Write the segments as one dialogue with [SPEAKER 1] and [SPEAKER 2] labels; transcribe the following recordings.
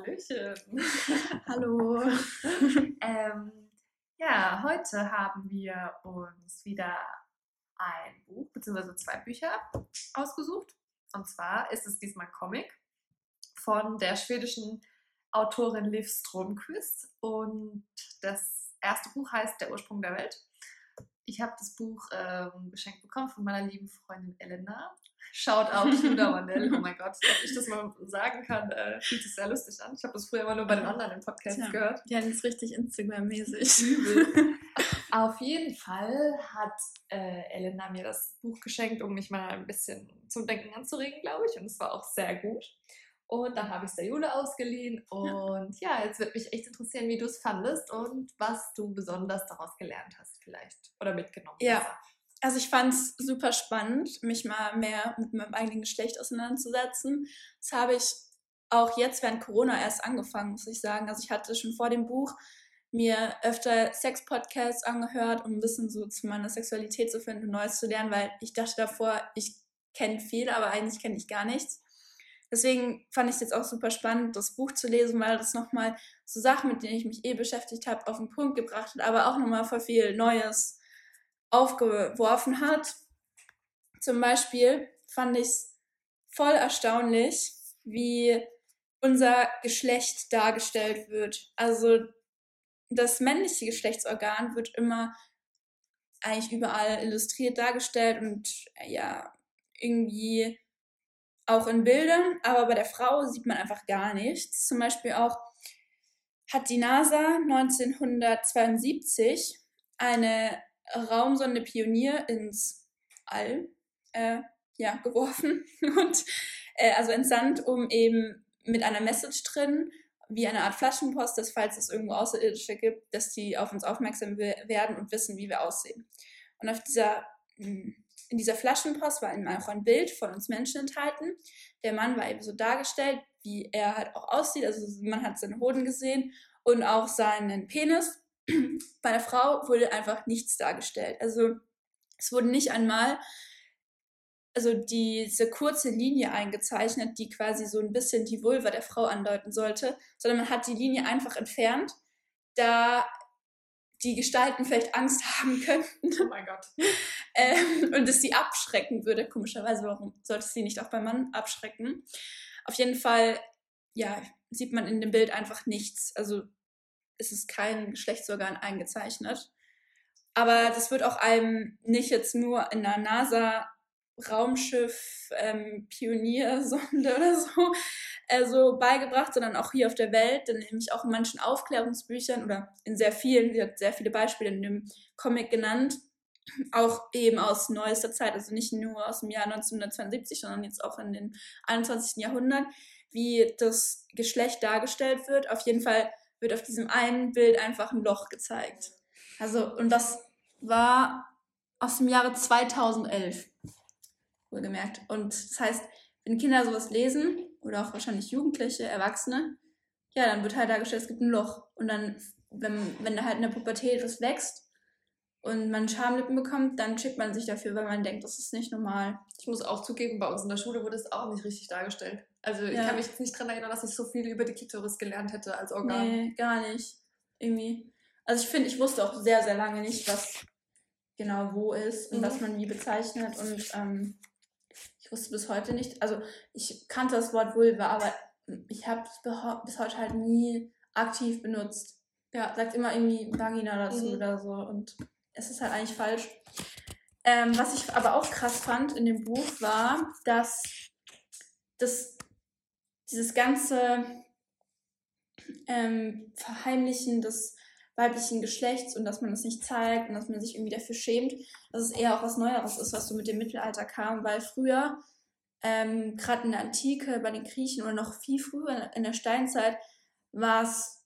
[SPEAKER 1] Hallöchen.
[SPEAKER 2] Hallo.
[SPEAKER 1] ähm, ja, heute haben wir uns wieder ein Buch bzw. zwei Bücher ausgesucht. Und zwar ist es diesmal Comic von der schwedischen Autorin Liv Stromquist. Und das erste Buch heißt Der Ursprung der Welt. Ich habe das Buch ähm, geschenkt bekommen von meiner lieben Freundin Elena. Shout out Luda Wanell. Oh mein Gott, dass ich das mal sagen kann, äh, fühlt sich sehr lustig an. Ich habe das früher immer nur bei den anderen im Podcast
[SPEAKER 2] Tja,
[SPEAKER 1] gehört.
[SPEAKER 2] Ja, das ist richtig Instagram-mäßig.
[SPEAKER 1] Übel. Auf jeden Fall hat äh, Elena mir das Buch geschenkt, um mich mal ein bisschen zum Denken anzuregen, glaube ich. Und es war auch sehr gut. Und dann habe ich es der Jule ausgeliehen. Und ja, jetzt wird mich echt interessieren, wie du es fandest und was du besonders daraus gelernt hast, vielleicht. Oder mitgenommen.
[SPEAKER 2] Ja.
[SPEAKER 1] besser.
[SPEAKER 2] Also ich fand es super spannend, mich mal mehr mit meinem eigenen Geschlecht auseinanderzusetzen. Das habe ich auch jetzt während Corona erst angefangen, muss ich sagen. Also ich hatte schon vor dem Buch mir öfter Sex-Podcasts angehört, um ein bisschen so zu meiner Sexualität zu finden und Neues zu lernen, weil ich dachte davor, ich kenne viel, aber eigentlich kenne ich gar nichts. Deswegen fand ich es jetzt auch super spannend, das Buch zu lesen, weil das nochmal so Sachen, mit denen ich mich eh beschäftigt habe, auf den Punkt gebracht hat, aber auch nochmal voll viel Neues aufgeworfen hat. Zum Beispiel fand ich es voll erstaunlich, wie unser Geschlecht dargestellt wird. Also das männliche Geschlechtsorgan wird immer eigentlich überall illustriert dargestellt und ja, irgendwie auch in Bildern, aber bei der Frau sieht man einfach gar nichts. Zum Beispiel auch hat die NASA 1972 eine Raumsonde Pionier ins All äh, ja, geworfen und äh, also entsandt, um eben mit einer Message drin, wie eine Art Flaschenpost, dass falls es irgendwo Außerirdische gibt, dass die auf uns aufmerksam we- werden und wissen, wie wir aussehen. Und auf dieser, mh, in dieser Flaschenpost war eben auch ein Bild von uns Menschen enthalten. Der Mann war eben so dargestellt, wie er halt auch aussieht. Also man hat seine Hoden gesehen und auch seinen Penis. Bei der Frau wurde einfach nichts dargestellt. Also es wurde nicht einmal also diese kurze Linie eingezeichnet, die quasi so ein bisschen die Vulva der Frau andeuten sollte, sondern man hat die Linie einfach entfernt, da die Gestalten vielleicht Angst haben könnten
[SPEAKER 1] Oh mein Gott.
[SPEAKER 2] ähm, und es sie abschrecken würde. Komischerweise, warum sollte es sie nicht auch beim Mann abschrecken? Auf jeden Fall, ja, sieht man in dem Bild einfach nichts. Also es ist kein Geschlechtsorgan eingezeichnet. Aber das wird auch einem nicht jetzt nur in der NASA Raumschiff ähm, Pioniersonde oder so äh, so beigebracht, sondern auch hier auf der Welt, denn nämlich auch in manchen Aufklärungsbüchern oder in sehr vielen, sie hat sehr viele Beispiele in dem Comic genannt, auch eben aus neuester Zeit, also nicht nur aus dem Jahr 1972, sondern jetzt auch in den 21. Jahrhundert, wie das Geschlecht dargestellt wird. Auf jeden Fall wird auf diesem einen Bild einfach ein Loch gezeigt. Also, und das war aus dem Jahre 2011, wohlgemerkt. Und das heißt, wenn Kinder sowas lesen, oder auch wahrscheinlich Jugendliche, Erwachsene, ja, dann wird halt dargestellt, es gibt ein Loch. Und dann, wenn, wenn da halt in der Pubertät was wächst und man Schamlippen bekommt, dann schickt man sich dafür, weil man denkt, das ist nicht normal.
[SPEAKER 1] Ich muss auch zugeben, bei uns in der Schule wurde es auch nicht richtig dargestellt. Also ich
[SPEAKER 2] Ja.
[SPEAKER 1] kann mich jetzt nicht daran erinnern, dass ich so viel über die Klitoris gelernt hätte als Organ.
[SPEAKER 2] Nee, gar nicht. Irgendwie. Also ich finde, ich wusste auch sehr, sehr lange nicht, was genau wo ist und
[SPEAKER 1] Mhm.
[SPEAKER 2] was man wie bezeichnet. Und ähm, ich wusste bis heute nicht, also ich kannte das Wort Vulva, aber ich habe es bis heute halt nie aktiv benutzt. Ja, sagt immer irgendwie Vagina dazu
[SPEAKER 1] Mhm.
[SPEAKER 2] oder so und es ist halt eigentlich falsch. Ähm, was ich aber auch krass fand in dem Buch war, dass das, dieses ganze ähm, Verheimlichen des weiblichen Geschlechts und dass man das nicht zeigt und dass man sich irgendwie dafür schämt, dass es eher auch was Neueres ist, was so mit dem Mittelalter kam, weil früher, ähm, gerade in der Antike, bei den Griechen oder noch viel früher in der Steinzeit, war es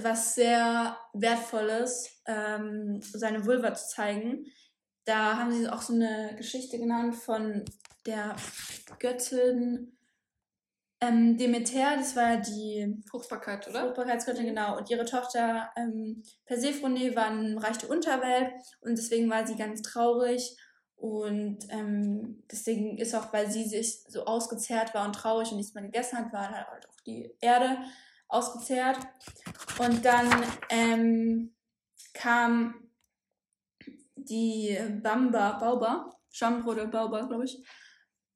[SPEAKER 2] was sehr Wertvolles, ähm, seine Vulva zu zeigen. Da haben sie auch so eine Geschichte genannt von der Göttin ähm, Demeter, das war die
[SPEAKER 1] Fruchtbarkeit, oder?
[SPEAKER 2] Fruchtbarkeitsgöttin, genau. Und ihre Tochter ähm, Persephone war im Reich der Unterwelt und deswegen war sie ganz traurig Und ähm, deswegen ist auch, weil sie sich so ausgezehrt war und traurig und nichts mehr gegessen hat, war halt auch die Erde ausgezehrt. Und dann ähm, kam die Bamba, Bauba, Schambruder Bauba, glaube ich,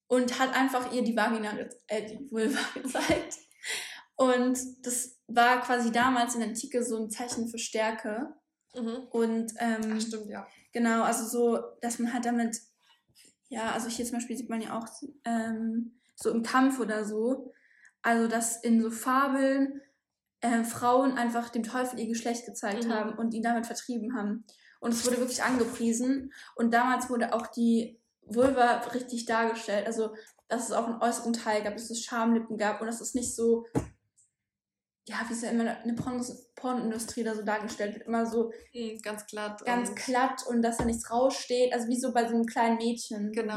[SPEAKER 2] und hat einfach ihr die Vagina, äh, die Vulva gezeigt. Und das war quasi damals in der Antike so ein Zeichen für Stärke. Mhm. Und ähm,
[SPEAKER 1] Ach, stimmt, ja.
[SPEAKER 2] Genau, also so, dass man halt damit, ja, also hier zum Beispiel sieht man ja auch ähm, so im Kampf oder so, also dass in so Fabeln äh, Frauen einfach dem Teufel ihr Geschlecht gezeigt mhm. haben und ihn damit vertrieben haben. Und es wurde wirklich angepriesen. Und damals wurde auch die Vulva richtig dargestellt. Also, dass es auch einen äußeren Teil gab, dass es Schamlippen gab und dass es nicht so ja, wie es ja immer eine Pornindustrie da so dargestellt wird, immer so
[SPEAKER 1] mhm, ganz glatt.
[SPEAKER 2] Ganz und glatt und dass da nichts raussteht. Also wie so bei so einem kleinen Mädchen.
[SPEAKER 1] Genau.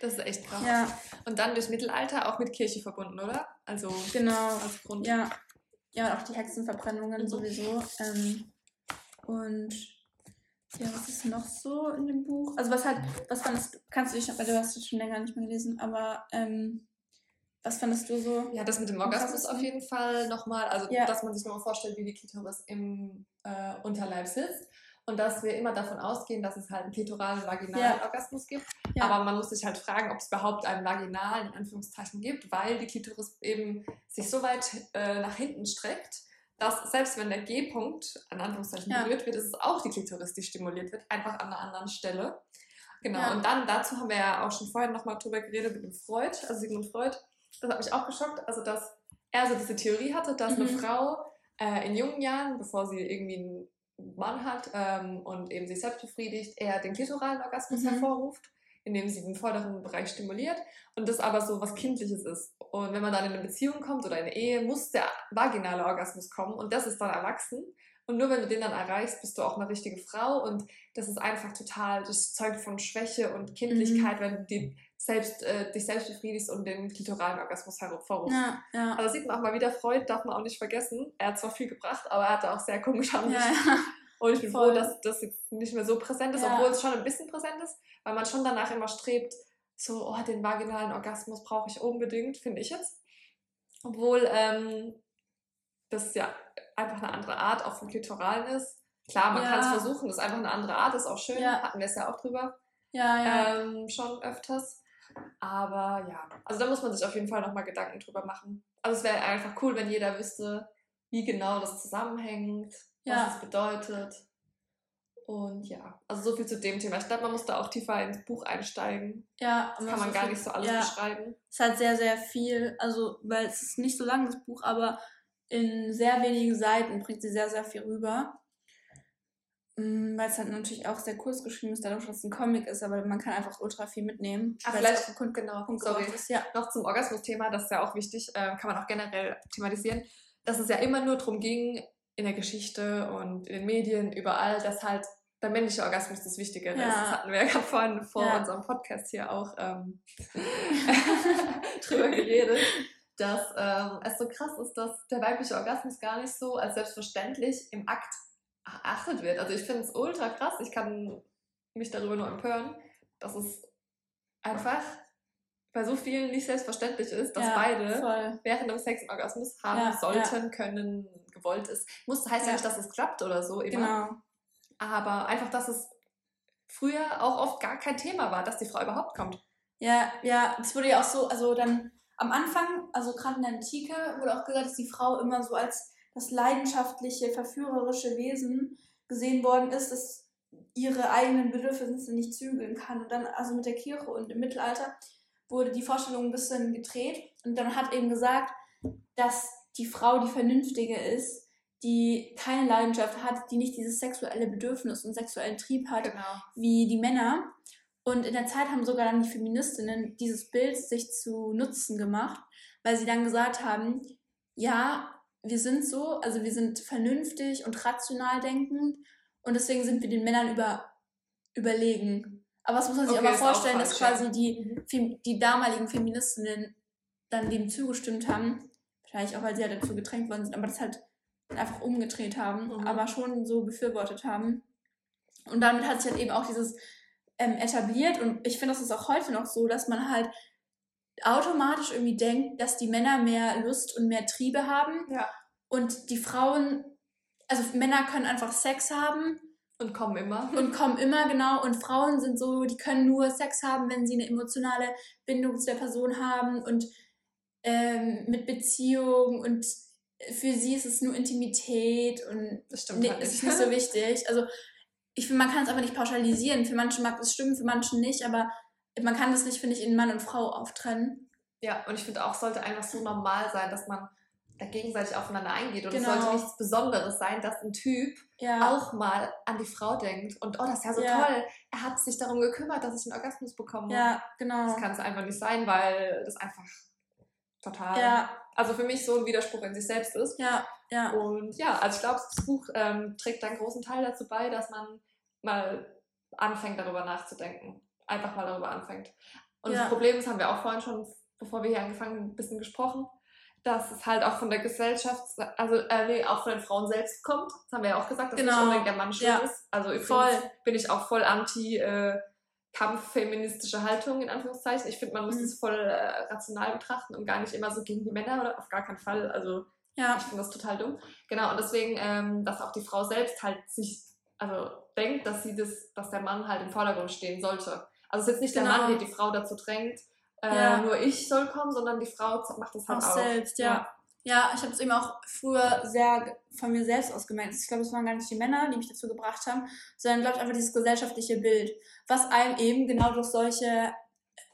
[SPEAKER 1] Das ist echt krass. Ja. Und dann durchs Mittelalter auch mit Kirche verbunden, oder? Also
[SPEAKER 2] genau. als Grund. Ja. Ja, und auch die Hexenverbrennungen mhm. sowieso. Ähm, und ja, was ist noch so in dem Buch? Also was hat, was fandest du, kannst du dich, weil du hast es schon länger nicht mehr gelesen, aber ähm, was fandest du so?
[SPEAKER 1] Ja, das mit dem Orgasmus auf jeden Fall nochmal. Also, ja. dass man sich nochmal vorstellt, wie die Klitoris im äh, Unterleib sitzt. Und dass wir immer davon ausgehen, dass es halt einen klitoralen vaginalen ja. Orgasmus gibt. Ja. Aber man muss sich halt fragen, ob es überhaupt einen vaginalen, in Anführungszeichen, gibt, weil die Klitoris eben sich so weit äh, nach hinten streckt, dass selbst wenn der G-Punkt, in Anführungszeichen, berührt wird, ist es auch die Klitoris, die stimuliert wird, einfach an einer anderen Stelle. Genau, und dann dazu haben wir ja auch schon vorhin nochmal drüber geredet mit dem Freud, also Sigmund Freud, das hat mich auch geschockt, also dass er so diese Theorie hatte, dass mhm. eine Frau äh, in jungen Jahren, bevor sie irgendwie einen Mann hat ähm, und eben sich selbst befriedigt, eher den klitoralen Orgasmus mhm. hervorruft, indem sie den vorderen Bereich stimuliert und das aber so was Kindliches ist. Und wenn man dann in eine Beziehung kommt oder in eine Ehe, muss der vaginale Orgasmus kommen und das ist dann erwachsen. Und nur wenn du den dann erreichst, bist du auch eine richtige Frau. Und das ist einfach total, das zeugt von Schwäche und Kindlichkeit, mhm. wenn du die selbst, äh, dich selbst befriedigst und den klitoralen Orgasmus hervorrufst. Ja, ja. Also sieht man auch mal wieder, Freud darf man auch nicht vergessen. Er hat zwar viel gebracht, aber er hatte auch sehr komische Ansichten. Ja, ja. Und ich bin Voll. froh, dass das jetzt nicht mehr so präsent ist, obwohl es schon ein bisschen präsent ist, weil man schon danach immer strebt, so, oh, den vaginalen Orgasmus brauche ich unbedingt, finde ich jetzt. Obwohl ähm, das ja einfach eine andere Art auch von Klitoralen ist. Klar, man kann es versuchen, das ist einfach eine andere Art, ist auch schön, hatten wir es ja auch drüber. Ja, ja. Ähm, schon öfters. Aber ja, also da muss man sich auf jeden Fall nochmal Gedanken drüber machen. Also es wäre einfach cool, wenn jeder wüsste, wie genau das zusammenhängt, ja. was es bedeutet. Und ja, also so viel zu dem Thema. Ich glaube, man muss da auch tiefer ins Buch einsteigen. Ja, das kann man gar nicht so alles ja, beschreiben.
[SPEAKER 2] Es hat sehr, sehr viel, also, weil es ist nicht so lang, das Buch, aber in sehr wenigen Seiten bringt sie sehr, sehr viel rüber. Mm, weil es halt natürlich auch sehr kurz geschrieben ist, dadurch, dass es ein Comic ist, aber man kann einfach ultra viel mitnehmen. Ach, vielleicht,
[SPEAKER 1] Punkt, genau, Punkt sorry. Ist, ja. Noch zum Orgasmus-Thema, das ist ja auch wichtig, äh, kann man auch generell thematisieren, dass es ja immer nur darum ging, in der Geschichte und in den Medien, überall, dass halt der männliche Orgasmus das Wichtige ist. Ja. Das hatten wir ja gerade vorhin vor ja. unserem Podcast hier auch ähm, drüber geredet, dass ähm, es so krass ist, dass der weibliche Orgasmus gar nicht so als selbstverständlich im Akt erachtet wird. Also ich finde es ultra krass. Ich kann mich darüber nur empören, dass es einfach bei so vielen nicht selbstverständlich ist, dass ja, beide voll. während dem Sex einen Orgasmus haben ja, sollten, ja. können, gewollt ist. Muss heißt ja. nicht, dass es klappt oder so immer. Genau. Aber einfach, dass es früher auch oft gar kein Thema war, dass die Frau überhaupt kommt.
[SPEAKER 2] Ja, ja, es wurde ja auch so, also dann am Anfang, also gerade in der Antike, wurde auch gesagt, dass die Frau immer so als das leidenschaftliche, verführerische Wesen gesehen worden ist, das ihre eigenen Bedürfnisse nicht zügeln kann. Und dann, also mit der Kirche und im Mittelalter, wurde die Vorstellung ein bisschen gedreht und dann hat eben gesagt, dass die Frau die Vernünftige ist, die keine Leidenschaft hat, die nicht dieses sexuelle Bedürfnis und sexuellen Trieb hat genau. wie die Männer. Und in der Zeit haben sogar dann die Feministinnen dieses Bild sich zu Nutzen gemacht, weil sie dann gesagt haben, ja, wir sind so, also wir sind vernünftig und rational denkend und deswegen sind wir den Männern über, überlegen. Aber was muss man sich okay, aber vorstellen, dass quasi die, mhm. die damaligen Feministinnen dann dem zugestimmt haben, wahrscheinlich auch, weil sie halt dazu gedrängt worden sind, aber das halt einfach umgedreht haben, mhm. aber schon so befürwortet haben. Und damit hat sich halt eben auch dieses ähm, etabliert und ich finde, das ist auch heute noch so, dass man halt automatisch irgendwie denkt, dass die Männer mehr Lust und mehr Triebe haben
[SPEAKER 1] Ja.
[SPEAKER 2] und die Frauen, also Männer können einfach Sex haben
[SPEAKER 1] Und kommen immer.
[SPEAKER 2] und kommen immer genau und Frauen sind so, die können nur Sex haben, wenn sie eine emotionale Bindung zu der Person haben und ähm, mit Beziehung und für sie ist es nur Intimität und
[SPEAKER 1] Das stimmt
[SPEAKER 2] nee,
[SPEAKER 1] halt
[SPEAKER 2] es ist
[SPEAKER 1] nicht.
[SPEAKER 2] so wichtig. Also ich finde, man kann es aber nicht pauschalisieren. Für manche mag das stimmen, für manche nicht, aber man kann das nicht, finde ich, in Mann und Frau auftrennen.
[SPEAKER 1] Ja, und ich finde auch, es sollte einfach so normal sein, dass man da gegenseitig aufeinander eingeht. Und
[SPEAKER 2] Genau.
[SPEAKER 1] es sollte nichts Besonderes sein, dass ein Typ
[SPEAKER 2] Ja.
[SPEAKER 1] auch mal an die Frau denkt. Und oh, das ist ja so
[SPEAKER 2] Ja.
[SPEAKER 1] toll. Er hat sich darum gekümmert, dass ich einen Orgasmus bekomme.
[SPEAKER 2] Ja, genau.
[SPEAKER 1] Das kann es einfach nicht sein, weil das einfach total.
[SPEAKER 2] Ja,
[SPEAKER 1] Also für mich so ein Widerspruch in sich selbst ist.
[SPEAKER 2] ja, ja.
[SPEAKER 1] Und ja, also ich glaube, das Buch ähm, trägt einen großen Teil dazu bei, dass man mal anfängt, darüber nachzudenken. Einfach mal darüber anfängt. Und
[SPEAKER 2] Ja.
[SPEAKER 1] das Problem ist, haben wir auch vorhin schon, bevor wir hier angefangen haben, ein bisschen gesprochen, dass es halt auch von der Gesellschaft, also äh, nee, auch von den Frauen selbst kommt. Das haben wir ja auch gesagt, dass
[SPEAKER 2] Genau.
[SPEAKER 1] nicht unbedingt der Mann schuld
[SPEAKER 2] Ja.
[SPEAKER 1] ist. Also übrigens
[SPEAKER 2] Voll.
[SPEAKER 1] bin ich auch voll anti äh, kampffeministische Haltung, in Anführungszeichen. Ich finde, man muss
[SPEAKER 2] Mhm.
[SPEAKER 1] es voll äh, rational betrachten und gar nicht immer so gegen die Männer oder auf gar keinen Fall. Also
[SPEAKER 2] Ja,
[SPEAKER 1] ich finde das total dumm. Genau, und deswegen, ähm, dass auch die Frau selbst halt sich, also denkt, dass sie das, dass der Mann halt im Vordergrund stehen sollte. Also es ist jetzt nicht
[SPEAKER 2] Genau.
[SPEAKER 1] der Mann, der die Frau dazu drängt, äh,
[SPEAKER 2] Ja.
[SPEAKER 1] nur ich soll kommen, sondern die Frau macht das halt
[SPEAKER 2] auch
[SPEAKER 1] auch.
[SPEAKER 2] selbst, ja. Ja, ich habe es eben auch früher sehr von mir selbst aus gemerkt. Ich glaube, es waren gar nicht die Männer, die mich dazu gebracht haben, sondern, glaube ich, einfach dieses gesellschaftliche Bild, was einem eben genau durch solche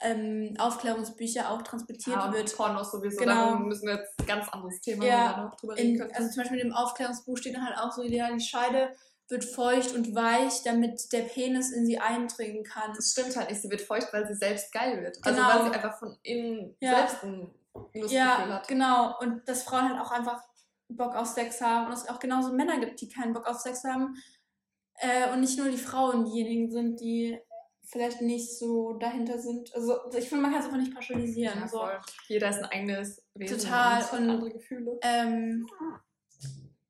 [SPEAKER 2] ähm, Aufklärungsbücher auch transportiert
[SPEAKER 1] Ja,
[SPEAKER 2] wird.
[SPEAKER 1] Pornos sowieso,
[SPEAKER 2] Genau.
[SPEAKER 1] da müssen wir jetzt ein ganz anderes Thema
[SPEAKER 2] Ja,
[SPEAKER 1] drüber reden
[SPEAKER 2] In,
[SPEAKER 1] können.
[SPEAKER 2] also zum Beispiel im Aufklärungsbuch steht dann halt auch so, ja, die Scheide wird feucht und weich, damit der Penis in sie eindringen kann.
[SPEAKER 1] das stimmt halt nicht, sie wird feucht, weil sie selbst geil wird. Also
[SPEAKER 2] Genau.
[SPEAKER 1] weil sie einfach von innen
[SPEAKER 2] Ja.
[SPEAKER 1] selbst ein Lustgefühl
[SPEAKER 2] Ja,
[SPEAKER 1] hat.
[SPEAKER 2] genau. Und dass Frauen halt auch einfach Bock auf Sex haben und es auch genauso Männer gibt, die keinen Bock auf Sex haben. Äh, und nicht nur die Frauen diejenigen sind, die vielleicht nicht so dahinter sind. Also ich finde, man kann es einfach nicht pauschalisieren.
[SPEAKER 1] Ja,
[SPEAKER 2] so.
[SPEAKER 1] Jeder ist ein eigenes Wesen
[SPEAKER 2] Total,
[SPEAKER 1] und
[SPEAKER 2] und-
[SPEAKER 1] andere Gefühle.
[SPEAKER 2] Ähm,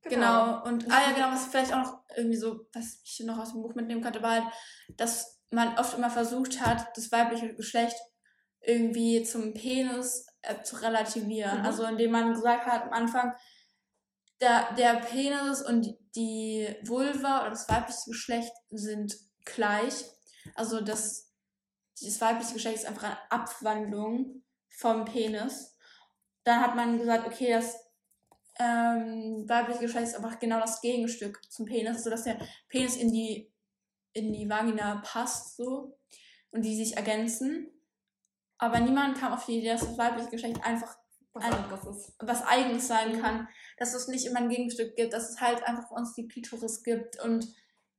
[SPEAKER 2] genau. Und ah ja, genau, was vielleicht auch noch irgendwie so, was ich noch aus dem Buch mitnehmen konnte, war halt, dass man oft immer versucht hat, das weibliche Geschlecht irgendwie zum Penis äh, zu relativieren.
[SPEAKER 1] Mhm.
[SPEAKER 2] Also indem man gesagt hat am Anfang, der, der Penis und die Vulva oder das weibliche Geschlecht sind gleich. Also das, das weibliche Geschlecht ist einfach eine Abwandlung vom Penis. Dann hat man gesagt, okay, das ähm, weibliche Geschlecht ist einfach genau das Gegenstück zum Penis, sodass der Penis in die, in die Vagina passt so und die sich ergänzen. Aber niemand kam auf die Idee, dass das weibliche Geschlecht einfach
[SPEAKER 1] Was
[SPEAKER 2] ein- was Eigenes sein
[SPEAKER 1] Mhm.
[SPEAKER 2] kann. Dass es nicht immer ein Gegenstück gibt, dass es halt einfach uns die Klitoris gibt und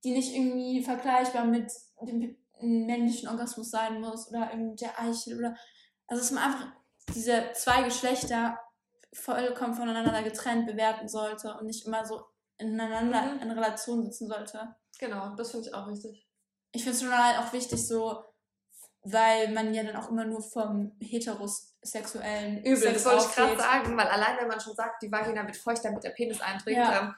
[SPEAKER 2] die nicht irgendwie vergleichbar mit dem männlichen Orgasmus sein muss oder irgendwie der Eichel oder. Also dass man einfach diese zwei Geschlechter vollkommen voneinander getrennt bewerten sollte und nicht immer so ineinander
[SPEAKER 1] Mhm.
[SPEAKER 2] in Relation sitzen sollte.
[SPEAKER 1] Genau, das finde ich auch wichtig.
[SPEAKER 2] Ich finde es schon halt auch wichtig, so, weil man ja dann auch immer nur vom heterosexuellen
[SPEAKER 1] Übel,
[SPEAKER 2] Sex
[SPEAKER 1] das wollte ich gerade sagen, weil allein wenn man schon sagt, die Vagina wird feucht, damit der Penis einträgt,
[SPEAKER 2] Ja.
[SPEAKER 1] ähm,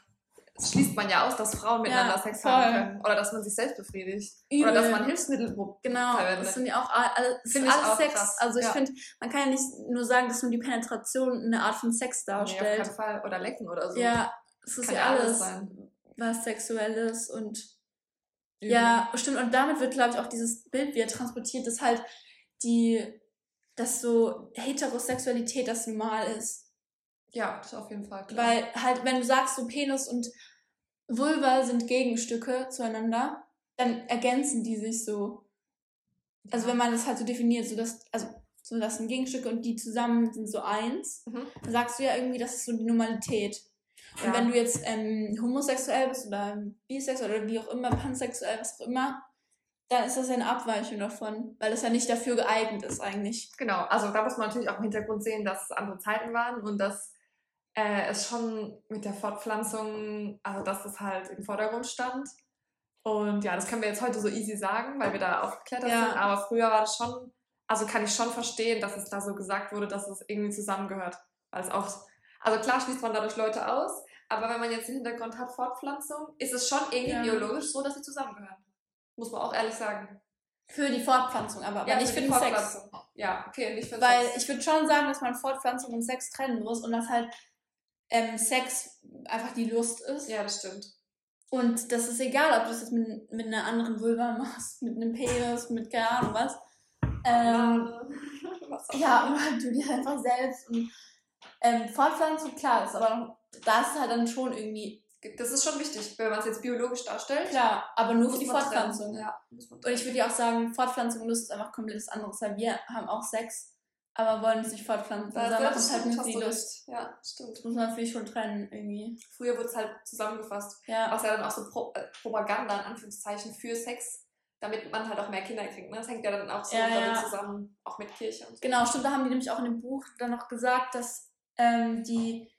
[SPEAKER 1] schließt man ja aus, dass Frauen miteinander
[SPEAKER 2] Ja,
[SPEAKER 1] Sex
[SPEAKER 2] voll.
[SPEAKER 1] haben können. Oder dass man sich selbst befriedigt.
[SPEAKER 2] Übel.
[SPEAKER 1] Oder dass man Hilfsmittel
[SPEAKER 2] Genau,
[SPEAKER 1] verwendet.
[SPEAKER 2] das sind ja auch all- alle, das
[SPEAKER 1] Finde
[SPEAKER 2] ist
[SPEAKER 1] ich
[SPEAKER 2] alles
[SPEAKER 1] auch
[SPEAKER 2] Sex.
[SPEAKER 1] krass,
[SPEAKER 2] Also ich
[SPEAKER 1] ja.
[SPEAKER 2] finde, man kann ja nicht nur sagen, dass nur die Penetration eine Art von Sex
[SPEAKER 1] Nee, auf
[SPEAKER 2] darstellt.
[SPEAKER 1] keinen Fall. Oder lecken oder so.
[SPEAKER 2] ja, es ist ja
[SPEAKER 1] ja alles
[SPEAKER 2] alles, was Sexuelles und
[SPEAKER 1] Übel.
[SPEAKER 2] ja, stimmt. Und damit wird, glaube ich, auch dieses Bild wieder transportiert, dass halt die, dass so Heterosexualität das normal ist.
[SPEAKER 1] Ja, das auf jeden Fall. Klar.
[SPEAKER 2] Weil halt, wenn du sagst, so Penis und Vulva sind Gegenstücke zueinander, dann ergänzen die sich so. Also wenn man das halt so definiert, so dass, also so das sind Gegenstücke und die zusammen sind so eins,
[SPEAKER 1] Mhm.
[SPEAKER 2] dann sagst du ja irgendwie, das ist so die Normalität. Und
[SPEAKER 1] Ja.
[SPEAKER 2] wenn du jetzt ähm, homosexuell bist oder bisexuell oder wie auch immer, pansexuell, was auch immer, dann ist das ja eine Abweichung davon, weil das ja nicht dafür geeignet ist eigentlich.
[SPEAKER 1] Genau, also da muss man natürlich auch im Hintergrund sehen, dass es andere Zeiten waren und dass äh, es schon mit der Fortpflanzung, also dass es halt im Vordergrund stand. Und ja, das können wir jetzt heute so easy sagen, weil wir da aufgeklettert
[SPEAKER 2] Ja.
[SPEAKER 1] sind, aber früher war das schon, also kann ich schon verstehen, dass es da so gesagt wurde, dass es irgendwie zusammengehört. Weil es auch, also klar schließt man dadurch Leute aus, aber wenn man jetzt den Hintergrund hat, Fortpflanzung, ist es schon irgendwie
[SPEAKER 2] Ja.
[SPEAKER 1] biologisch so, dass sie zusammengehören. Muss man auch ehrlich sagen.
[SPEAKER 2] Für die Fortpflanzung aber, aber
[SPEAKER 1] Ja,
[SPEAKER 2] nicht
[SPEAKER 1] für
[SPEAKER 2] den Sex.
[SPEAKER 1] Ja, okay, nicht für
[SPEAKER 2] Weil
[SPEAKER 1] Sex.
[SPEAKER 2] ich würde schon sagen, dass man Fortpflanzung und Sex trennen muss und dass halt ähm, Sex einfach die Lust ist.
[SPEAKER 1] Ja, das stimmt.
[SPEAKER 2] Und das ist egal, ob du das jetzt mit, mit einer anderen Vulva machst, mit einem Penis, mit keine Ahnung was. Ähm,
[SPEAKER 1] Was
[SPEAKER 2] ja, oder du dir einfach selbst. Und, ähm, Fortpflanzung, klar, ist aber noch, da ist halt dann schon irgendwie
[SPEAKER 1] Das ist schon wichtig, wenn man es jetzt biologisch darstellt.
[SPEAKER 2] klar, aber nur für die Fortpflanzung.
[SPEAKER 1] Ja,
[SPEAKER 2] Und ich würde ja auch sagen, Fortpflanzung und Lust ist einfach komplett was anderes, weil wir haben auch Sex, aber wollen uns nicht fortpflanzen.
[SPEAKER 1] Da, ja,
[SPEAKER 2] machen
[SPEAKER 1] das
[SPEAKER 2] es halt die
[SPEAKER 1] du
[SPEAKER 2] Lust.
[SPEAKER 1] Ja, stimmt.
[SPEAKER 2] Das muss man natürlich schon trennen, irgendwie.
[SPEAKER 1] Früher wurde es halt zusammengefasst.
[SPEAKER 2] Ja.
[SPEAKER 1] Was ja dann auch so Pro äh, Propaganda, in Anführungszeichen, für Sex, damit man halt auch mehr Kinder kriegt. Ne? Das hängt ja dann auch so
[SPEAKER 2] Ja,
[SPEAKER 1] damit
[SPEAKER 2] ja.
[SPEAKER 1] zusammen, auch mit Kirche und so.
[SPEAKER 2] Genau, stimmt, da haben die nämlich auch in dem Buch dann noch gesagt, dass ähm, die,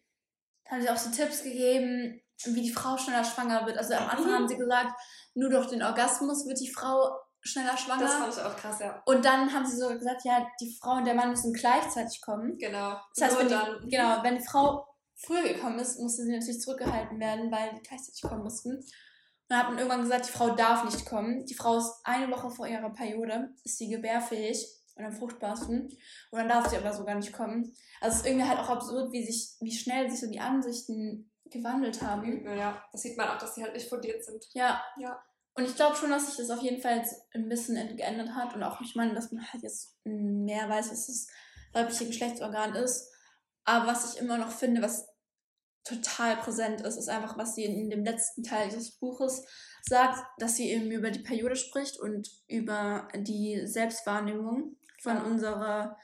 [SPEAKER 2] da haben sie auch so Tipps gegeben, wie die Frau schneller schwanger wird. Also am Anfang
[SPEAKER 1] Mhm.
[SPEAKER 2] haben sie gesagt, nur durch den Orgasmus wird die Frau schneller schwanger.
[SPEAKER 1] Das fand ich auch krass, ja.
[SPEAKER 2] und dann haben sie sogar gesagt, ja, die Frau und der Mann müssen gleichzeitig kommen.
[SPEAKER 1] Genau.
[SPEAKER 2] Das heißt,
[SPEAKER 1] Nur
[SPEAKER 2] wenn die,
[SPEAKER 1] dann,
[SPEAKER 2] genau, wenn die Frau früher gekommen ist, musste sie natürlich zurückgehalten werden, weil die gleichzeitig kommen mussten. Und dann hat man irgendwann gesagt, die Frau darf nicht kommen. Die Frau ist eine Woche vor ihrer Periode, ist sie gebärfähig und am fruchtbarsten. Und dann darf sie aber sogar nicht kommen. Also es ist irgendwie halt auch absurd, wie sich, wie schnell sich so die Ansichten gewandelt haben.
[SPEAKER 1] Ja. Das sieht man auch, dass sie halt nicht fundiert sind.
[SPEAKER 2] Ja.
[SPEAKER 1] Ja.
[SPEAKER 2] Und ich glaube schon, dass sich das auf jeden Fall jetzt ein bisschen geändert hat und auch, ich meine, dass man halt jetzt mehr weiß, was das weibliche Geschlechtsorgan ist. Aber was ich immer noch finde, was total präsent ist, ist einfach, was sie in dem letzten Teil des Buches sagt, dass sie eben über die Periode spricht und über die Selbstwahrnehmung von
[SPEAKER 1] Ja.
[SPEAKER 2] unserer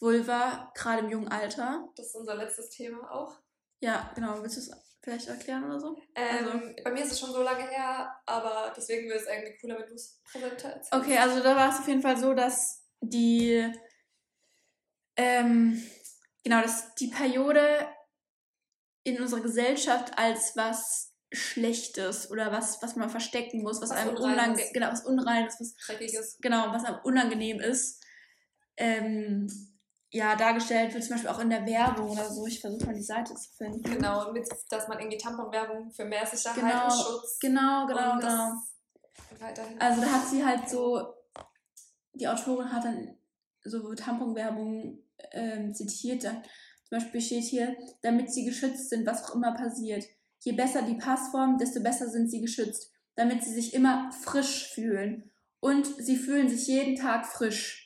[SPEAKER 2] Vulva, gerade im jungen Alter.
[SPEAKER 1] Das ist unser letztes Thema auch.
[SPEAKER 2] Ja, genau. Willst du es vielleicht erklären oder so?
[SPEAKER 1] Ähm,
[SPEAKER 2] Also-
[SPEAKER 1] Bei mir ist es schon so lange her, aber deswegen wäre es irgendwie cooler, wenn du es präsenter erzählst.
[SPEAKER 2] Okay, also da war es auf jeden Fall so, dass die, ähm, genau, dass die Periode in unserer Gesellschaft als was Schlechtes oder was, was man verstecken muss, was,
[SPEAKER 1] Was
[SPEAKER 2] einem unangenehm, genau, was Unreines, was,
[SPEAKER 1] Dreckiges.
[SPEAKER 2] genau, was einem unangenehm ist, ähm, ja, dargestellt wird, zum Beispiel auch in der Werbung oder so. Ich versuche mal die Seite zu finden.
[SPEAKER 1] Genau, mit, dass man irgendwie Tamponwerbung für mehr Sicherheit
[SPEAKER 2] Genau,
[SPEAKER 1] und Schutz.
[SPEAKER 2] Genau, genau,
[SPEAKER 1] und
[SPEAKER 2] genau.
[SPEAKER 1] Weiterhin.
[SPEAKER 2] Also da hat sie halt so, die Autorin hat dann so Tamponwerbung ähm, zitiert. Dann, zum Beispiel steht hier, damit sie geschützt sind, was auch immer passiert. Je besser die Passform, desto besser sind sie geschützt, damit sie sich immer frisch fühlen. Und sie fühlen sich jeden Tag frisch.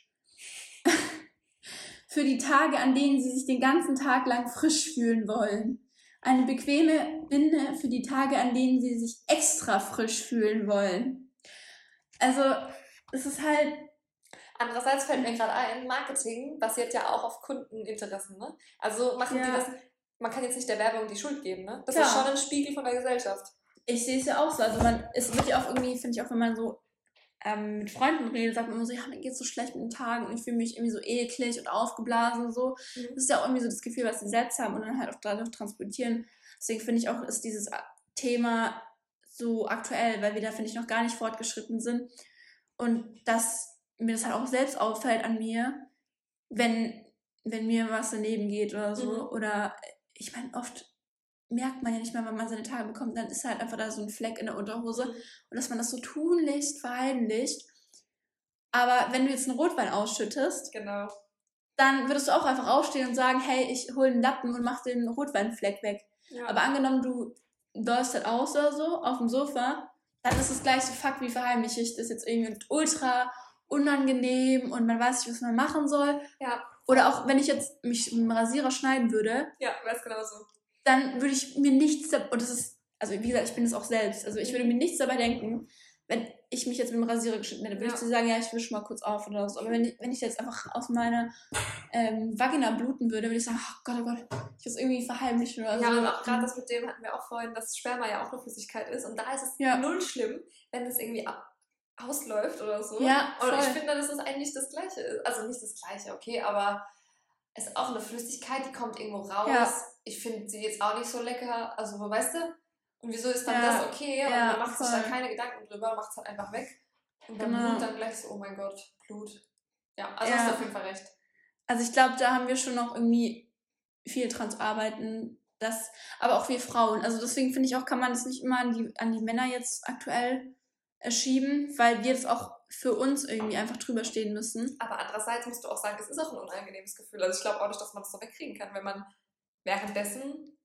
[SPEAKER 2] Für die Tage, an denen sie sich den ganzen Tag lang frisch fühlen wollen. Eine bequeme Binde für die Tage, an denen sie sich extra frisch fühlen wollen. Also, es ist halt,
[SPEAKER 1] Andererseits fällt mir gerade ein, Marketing basiert ja auch auf Kundeninteressen. Ne? Also machen die
[SPEAKER 2] Ja.
[SPEAKER 1] das. Man kann jetzt nicht der Werbung die Schuld geben. Ne? Das
[SPEAKER 2] Klar.
[SPEAKER 1] ist schon ein Spiegel von der Gesellschaft.
[SPEAKER 2] ich sehe es ja auch so. Also, man, es wird ja auch irgendwie, finde ich auch, wenn man so ähm, mit Freunden redet, sagt man immer so, ja, mir geht's so schlecht mit den Tagen und ich fühle mich irgendwie so eklig und aufgeblasen und so.
[SPEAKER 1] Mhm.
[SPEAKER 2] Das ist ja auch irgendwie so das Gefühl, was sie selbst haben und dann halt auch dadurch transportieren. Deswegen finde ich auch, ist dieses Thema so aktuell, weil wir da, finde ich, noch gar nicht fortgeschritten sind. Und dass mir das halt auch selbst auffällt an mir, wenn, wenn mir was daneben geht oder so.
[SPEAKER 1] Mhm.
[SPEAKER 2] Oder ich meine, oft merkt man ja nicht mehr, wenn man seine Tage bekommt, dann ist halt einfach da so ein Fleck in der Unterhose.
[SPEAKER 1] Mhm.
[SPEAKER 2] Und dass man das so tunlichst verheimlicht. Aber wenn du jetzt einen Rotwein ausschüttest,
[SPEAKER 1] Genau.
[SPEAKER 2] dann würdest du auch einfach aufstehen und sagen, hey, ich hole einen Lappen und mach den Rotweinfleck weg.
[SPEAKER 1] Ja.
[SPEAKER 2] Aber angenommen, du läufst halt aus oder so auf dem Sofa, dann ist es gleich so fuck, wie verheimliche ich das jetzt irgendwie ultra unangenehm und man weiß nicht, was man machen soll.
[SPEAKER 1] Ja.
[SPEAKER 2] Oder auch wenn ich jetzt mich mit dem Rasierer schneiden würde,
[SPEAKER 1] ja, weiß genauso.
[SPEAKER 2] Dann würde ich mir nichts, und das ist, also wie gesagt, ich bin es auch selbst, also ich würde mir nichts dabei denken, wenn ich mich jetzt mit dem Rasierer geschnitten hätte, würde
[SPEAKER 1] Ja.
[SPEAKER 2] ich zu sagen, ja, ich wische mal kurz auf oder so. Aber wenn ich, wenn ich jetzt einfach aus meiner ähm, Vagina bluten würde, würde ich sagen, oh Gott, oh Gott, ich muss irgendwie verheimlichen oder
[SPEAKER 1] Ja,
[SPEAKER 2] so.
[SPEAKER 1] und auch gerade das mit dem hatten wir auch vorhin, dass Sperma ja auch eine Flüssigkeit ist. Und da ist es
[SPEAKER 2] Ja.
[SPEAKER 1] null schlimm, wenn es irgendwie ausläuft oder so.
[SPEAKER 2] Ja,
[SPEAKER 1] Und ich
[SPEAKER 2] voll.
[SPEAKER 1] finde, dass es eigentlich das Gleiche ist. Also nicht das Gleiche, okay, aber ist auch eine Flüssigkeit, die kommt irgendwo raus.
[SPEAKER 2] Ja.
[SPEAKER 1] Ich finde sie jetzt auch nicht so lecker. Also, weißt du? Und wieso ist dann
[SPEAKER 2] Ja.
[SPEAKER 1] das okay? Und man macht sich da
[SPEAKER 2] voll.
[SPEAKER 1] keine Gedanken drüber, macht es halt einfach weg. Und beim
[SPEAKER 2] Genau.
[SPEAKER 1] Blut dann gleich so, oh mein Gott, Blut. Ja, also hast du auf jeden Fall recht.
[SPEAKER 2] Also ich glaube, da haben wir schon noch irgendwie viel dran zu arbeiten. Das, aber auch wir Frauen. Also deswegen finde ich auch, kann man das nicht immer an die, an die Männer jetzt aktuell äh, schieben, weil wir das auch für uns irgendwie einfach drüber stehen müssen.
[SPEAKER 1] Aber andererseits musst du auch sagen, es ist auch ein unangenehmes Gefühl. Also ich glaube auch nicht, dass man das so wegkriegen kann, wenn man währenddessen,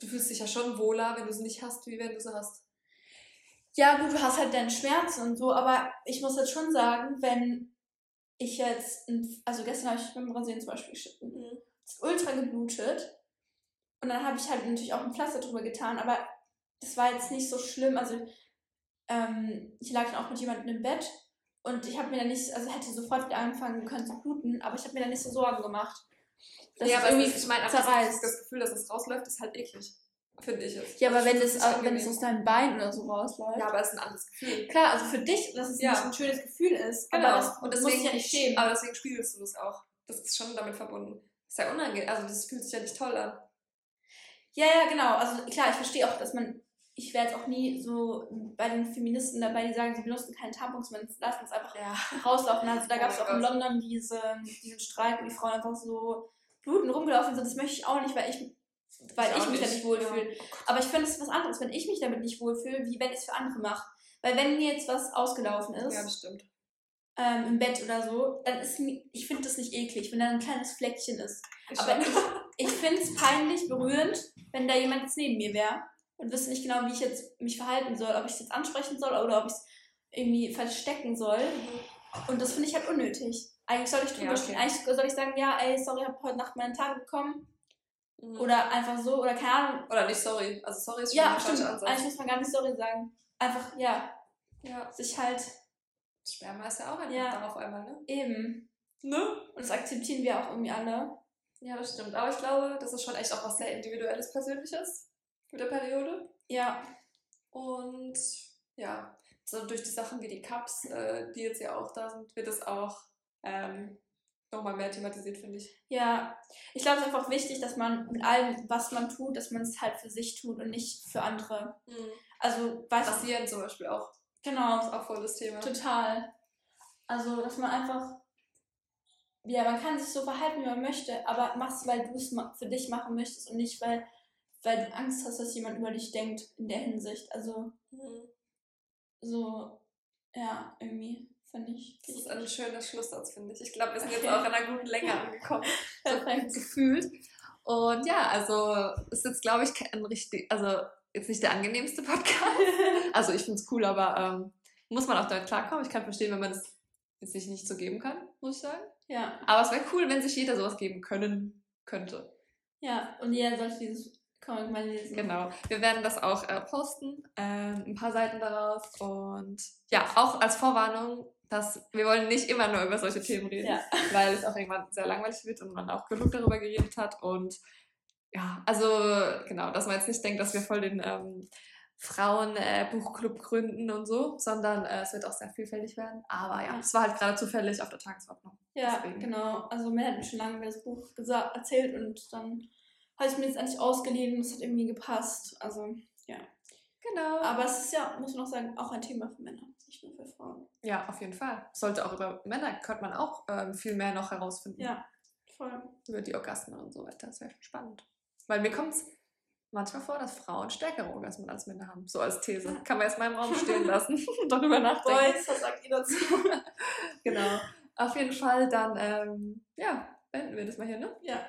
[SPEAKER 1] du fühlst dich ja schon wohler, wenn du sie nicht hast, wie wenn du sie hast.
[SPEAKER 2] Ja, gut, du hast halt deine Schmerzen und so, aber ich muss jetzt schon sagen, wenn ich jetzt, ein, also gestern habe ich beim Brasilien zum Beispiel geschnitten,
[SPEAKER 1] Mhm.
[SPEAKER 2] es ist ultra geblutet und dann habe ich halt natürlich auch ein Pflaster drüber getan, aber das war jetzt nicht so schlimm, also ähm, ich lag dann auch mit jemandem im Bett und ich habe mir dann nicht, also hätte sofort wieder anfangen können zu bluten, aber ich habe mir dann nicht so Sorgen gemacht. dass
[SPEAKER 1] ja,
[SPEAKER 2] es
[SPEAKER 1] aber
[SPEAKER 2] irgendwie
[SPEAKER 1] ich meine,
[SPEAKER 2] zerreißt.
[SPEAKER 1] das, das Gefühl, dass es rausläuft, ist halt eklig. Finde ich jetzt.
[SPEAKER 2] Ja, aber
[SPEAKER 1] ich
[SPEAKER 2] wenn es, wenn es aus deinem Bein oder so rausläuft.
[SPEAKER 1] Ja, aber es ist ein anderes Gefühl.
[SPEAKER 2] Klar, also für dich, dass es
[SPEAKER 1] Ja.
[SPEAKER 2] nicht ein schönes Gefühl ist.
[SPEAKER 1] Genau.
[SPEAKER 2] Aber das
[SPEAKER 1] und
[SPEAKER 2] muss
[SPEAKER 1] deswegen
[SPEAKER 2] ich ja nicht schämen.
[SPEAKER 1] Aber deswegen spiegelst du es auch. Das ist schon damit verbunden. Das ist ja unangenehm. Also das fühlt sich ja nicht toll an.
[SPEAKER 2] Ja, ja, genau. Also klar, ich verstehe auch, dass man. Ich wäre jetzt auch nie so bei den Feministen dabei, die sagen, sie benutzen keine Tampons, man lassen es einfach
[SPEAKER 1] Ja.
[SPEAKER 2] rauslaufen. Also da
[SPEAKER 1] Oh
[SPEAKER 2] gab es auch in. London diese, diesen Streik, wo die Frauen einfach so bluten rumgelaufen sind. Das möchte ich auch nicht, weil ich, weil ich,
[SPEAKER 1] auch
[SPEAKER 2] mich da nicht wohlfühle.
[SPEAKER 1] Ja.
[SPEAKER 2] Aber ich finde es was anderes, wenn ich mich damit nicht wohlfühle, wie wenn ich es für andere mache. Weil wenn mir jetzt was ausgelaufen ist,
[SPEAKER 1] ja, das stimmt.
[SPEAKER 2] ähm, im Bett oder so, dann ist ich finde das nicht eklig, wenn da ein kleines Fleckchen ist. Aber ich, ich finde es peinlich berührend, wenn da jemand jetzt neben mir wäre und wüsste nicht genau, wie ich jetzt mich verhalten soll, ob ich es jetzt ansprechen soll oder ob ich es irgendwie verstecken soll. Und das finde ich halt unnötig. Eigentlich soll ich drüber
[SPEAKER 1] Ja, okay.
[SPEAKER 2] stehen. Eigentlich soll ich sagen, ja, ey, sorry, ich habe heute Nacht meinen Tag bekommen.
[SPEAKER 1] Mhm.
[SPEAKER 2] Oder einfach so, oder keine Ahnung.
[SPEAKER 1] Oder nicht sorry. Also sorry ist schon
[SPEAKER 2] Ja,
[SPEAKER 1] der falsche
[SPEAKER 2] stimmt.
[SPEAKER 1] Ansatz.
[SPEAKER 2] Eigentlich muss man gar nicht sorry sagen. Einfach, ja,
[SPEAKER 1] Ja.
[SPEAKER 2] sich halt
[SPEAKER 1] Sperma ist ja auch einfach
[SPEAKER 2] Ja.
[SPEAKER 1] darauf einmal, ne?
[SPEAKER 2] eben.
[SPEAKER 1] Ne?
[SPEAKER 2] Und das akzeptieren wir auch irgendwie alle.
[SPEAKER 1] Ja, das stimmt. Aber ich glaube, das ist schon echt auch was sehr Individuelles, Persönliches mit der Periode.
[SPEAKER 2] Ja,
[SPEAKER 1] Und ja, so durch die Sachen wie die Cups, äh, die jetzt ja auch da sind, wird es auch ähm, nochmal mehr thematisiert, finde ich.
[SPEAKER 2] Ja, ich glaube, es ist einfach wichtig, dass man mit allem, was man tut, dass man es halt für sich tut und nicht für andere. Also, weißt du,
[SPEAKER 1] Rasieren zum Beispiel auch.
[SPEAKER 2] genau,
[SPEAKER 1] Ist auch voll das Thema.
[SPEAKER 2] total. Also, dass man einfach, ja, man kann sich so verhalten, wie man möchte, aber mach's, weil du es für dich machen möchtest und nicht, weil, weil du Angst hast, dass jemand über dich denkt in der Hinsicht. Also,
[SPEAKER 1] Mhm.
[SPEAKER 2] so, ja, irgendwie, finde ich.
[SPEAKER 1] Das ist ein schöner Schlusssatz, finde ich. Ich glaube, wir sind jetzt
[SPEAKER 2] Okay.
[SPEAKER 1] auch in einer guten Länge angekommen.
[SPEAKER 2] Perfekt.
[SPEAKER 1] gefühlt. Und ja, also ist jetzt, glaube ich, kein richtig, also jetzt nicht der angenehmste Podcast. Also ich finde es cool, aber ähm, muss man auch damit klarkommen. Ich kann verstehen, wenn man das jetzt sich nicht so geben kann, muss ich sagen.
[SPEAKER 2] Ja,
[SPEAKER 1] Aber es wäre cool, wenn sich jeder sowas geben können könnte.
[SPEAKER 2] ja, und jeder sollte dieses Comic mal lesen.
[SPEAKER 1] Genau. Wir werden das auch äh, posten, ähm, ein paar Seiten daraus. Und ja, auch als Vorwarnung, dass wir wollen nicht immer nur über solche Themen reden,
[SPEAKER 2] Ja.
[SPEAKER 1] weil es auch irgendwann sehr langweilig wird und man auch genug darüber geredet hat. Und ja, also genau, dass man jetzt nicht denkt, dass wir voll den ähm, Frauen-Buchclub gründen und so, sondern äh, es wird auch sehr vielfältig werden. Aber ja, es war halt gerade zufällig auf der Tagesordnung.
[SPEAKER 2] Ja,
[SPEAKER 1] Deswegen.
[SPEAKER 2] genau. Also hat mir schon lange über das Buch erzählt und dann habe ich mir jetzt endlich ausgeliehen und es hat irgendwie gepasst. Also,
[SPEAKER 1] Genau.
[SPEAKER 2] aber es ist ja, muss man auch sagen, auch ein Thema für Männer, nicht nur für Frauen.
[SPEAKER 1] ja, auf jeden Fall. Sollte auch über Männer, könnte man auch ähm, viel mehr noch herausfinden.
[SPEAKER 2] Ja, voll.
[SPEAKER 1] über die Orgasmen und so weiter. Das wäre schon spannend. Weil mir kommt es manchmal vor, dass Frauen stärkere Orgasmen als Männer haben. So als These. Kann man jetzt mal im Raum stehen lassen und darüber nachdenken.
[SPEAKER 2] Boys, was sagt ihr dazu?
[SPEAKER 1] Genau. Auf jeden Fall dann, ähm, ja, beenden wir das mal hier, ne?
[SPEAKER 2] ja,